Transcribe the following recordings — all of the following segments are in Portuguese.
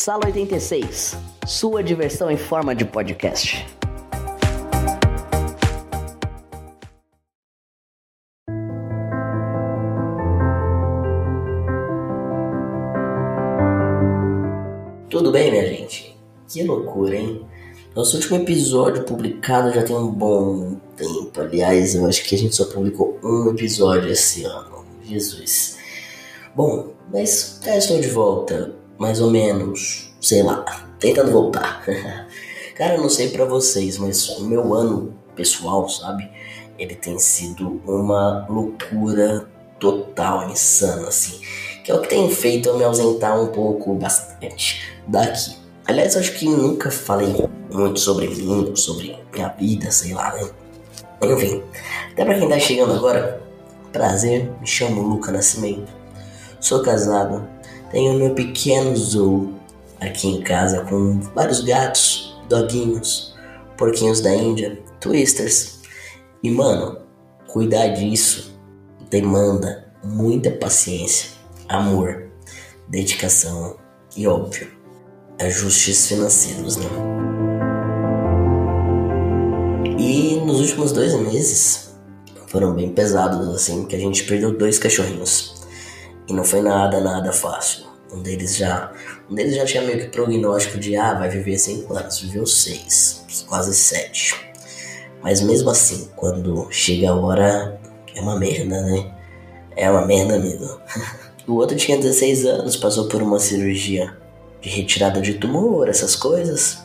Sala 86, sua diversão em forma de podcast. Tudo bem, minha gente? Que loucura, hein? Nosso último episódio publicado já tem um bom tempo. Aliás, eu acho que a gente só publicou um episódio esse ano. Jesus. Bom, mas cá estou de volta, mais ou menos, sei lá, tentando voltar. Cara, eu não sei para vocês, mas o meu ano pessoal, sabe? Ele tem sido uma loucura total, insana, assim. Que é o que tem feito eu me ausentar um pouco, bastante, daqui. Aliás, acho que nunca falei muito sobre mim, sobre minha vida, sei lá, né? Enfim, até pra quem tá chegando agora, prazer, me chamo Luca Nascimento. Sou casado, tenho meu pequeno zoo aqui em casa com vários gatos, doguinhos, porquinhos da Índia, twisters. E mano, cuidar disso demanda muita paciência, amor, dedicação e óbvio, ajustes financeiros, né? E nos últimos dois meses foram bem pesados, assim, que a gente perdeu dois cachorrinhos. E não foi nada, nada fácil. Um deles já, um deles já tinha meio que prognóstico de ah, vai viver 5 anos, viveu 6, quase 7. Mas mesmo assim, quando chega a hora, é uma merda, né? É uma merda mesmo. o outro tinha 16 anos, passou por uma cirurgia de retirada de tumor, essas coisas.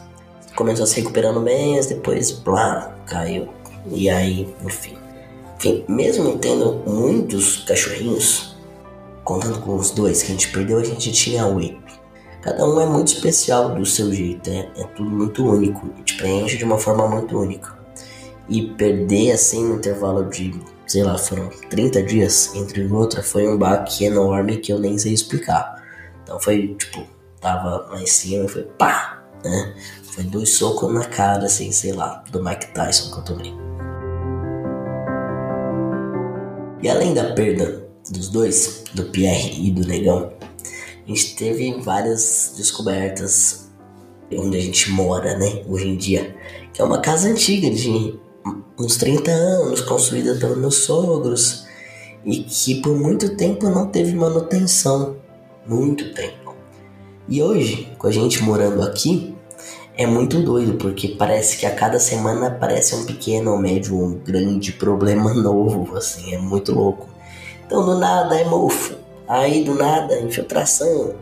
Começou a se recuperando bem, depois, blá, caiu. E aí, enfim. Enfim, mesmo tendo muitos cachorrinhos, contando com os dois que a gente perdeu, a gente tinha oito. Cada um é muito especial do seu jeito, é, é tudo muito único, te preenche de uma forma muito única. E perder assim no intervalo de, sei lá, foram 30 dias entre o outro, foi um baque enorme que eu nem sei explicar. Então foi tipo, tava lá em cima e foi pá, né? Foi dois socos na cara, assim, sei lá, do Mike Tyson que eu tomei. E além da perda dos dois, do Pierre e do Negão, a gente teve várias descobertas onde a gente mora, né, hoje em dia. Que é uma casa antiga de uns 30 anos, construída pelos meus sogros, e que por muito tempo não teve manutenção. Muito tempo. E hoje, com a gente morando aqui, é muito doido, porque parece que a cada semana aparece um pequeno, ou médio, um grande problema novo, assim, é muito louco. Então do nada é mofo, aí do nada infiltração,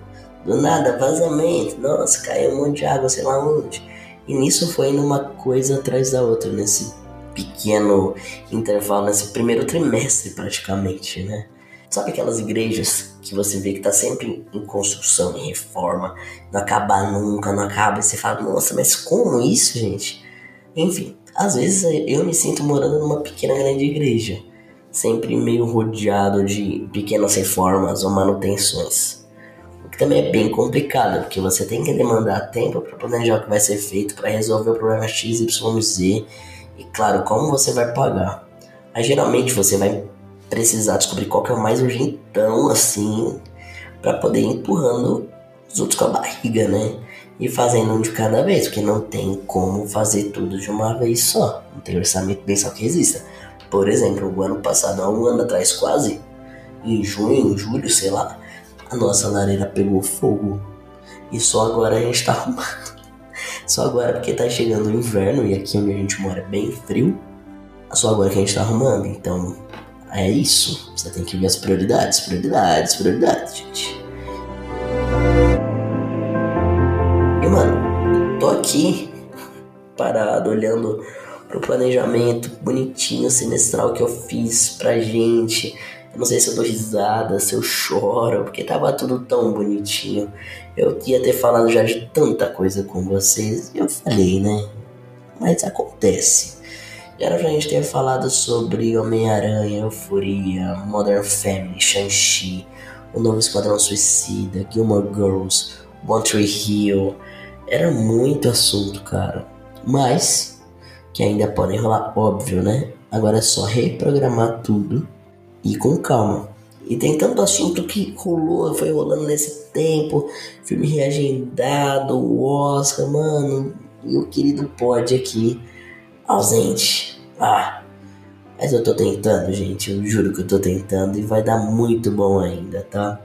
do nada vazamento, nossa, caiu um monte de água, sei lá onde. E nisso foi indo uma coisa atrás da outra, nesse pequeno intervalo, nesse primeiro trimestre praticamente, né? Sabe aquelas igrejas que você vê que tá sempre em construção, em reforma, não acaba nunca, não acaba, e você fala, nossa, mas como isso, gente? Enfim, às vezes eu me sinto morando numa pequena grande igreja, sempre meio rodeado de pequenas reformas ou manutenções. O que também é bem complicado, porque você tem que demandar tempo para planejar o que vai ser feito para resolver o problema X, Y, Z, e claro, como você vai pagar. Aí geralmente você vai precisar descobrir qual que é o mais urgentão, assim, para poder ir empurrando os outros com a barriga, né? E fazendo um de cada vez, porque não tem como fazer tudo de uma vez só. Não tem orçamento mensal que exista. Por exemplo, o ano passado, há um ano atrás quase, em junho, julho, sei lá, a nossa lareira pegou fogo. E só agora a gente tá arrumando. Só agora porque tá chegando o inverno e aqui onde a gente mora é bem frio. Só agora que a gente tá arrumando. Então, é isso. Você tem que ver as prioridades, prioridades, prioridades, gente. E mano, tô aqui parado olhando pro planejamento bonitinho semestral que eu fiz pra gente. Eu não sei se eu dou risada, se eu choro, porque tava tudo tão bonitinho. Eu ia ter falado já de tanta coisa com vocês e eu falei, né? Mas acontece. Era pra gente ter falado sobre Homem-Aranha, Euforia, Modern Family, Shang-Chi, o novo Esquadrão Suicida, Gilmore Girls, One Tree Hill. Era muito assunto, cara. Mas, que ainda podem rolar, óbvio, né? Agora é só reprogramar tudo e com calma. E tem tanto assunto que rolou, foi rolando nesse tempo. Filme reagendado, Oscar, mano. E o querido pod aqui, ausente. Ah, mas eu tô tentando, gente. Eu juro que eu tô tentando e vai dar muito bom ainda, tá?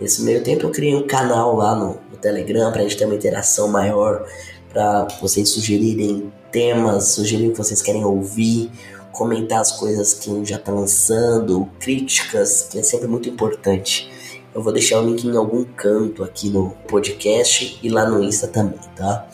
Nesse meio tempo eu criei um canal lá no, no Telegram pra gente ter uma interação maior, pra vocês sugerirem temas, sugerirem o que vocês querem ouvir comentar as coisas que já tá lançando, críticas, que é sempre muito importante. Eu vou deixar o link em algum canto aqui no podcast e lá no Insta também, tá?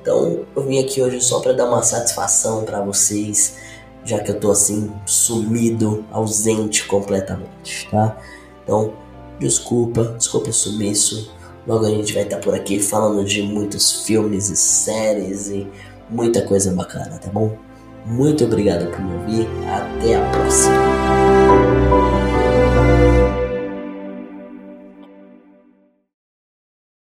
Então, eu vim aqui hoje só para dar uma satisfação para vocês, já que eu tô assim sumido, ausente completamente, tá? Então, desculpa, desculpa o sumiço. Logo a gente vai estar tá por aqui falando de muitos filmes e séries e muita coisa bacana, tá bom? Muito obrigado por me ouvir. Até a próxima.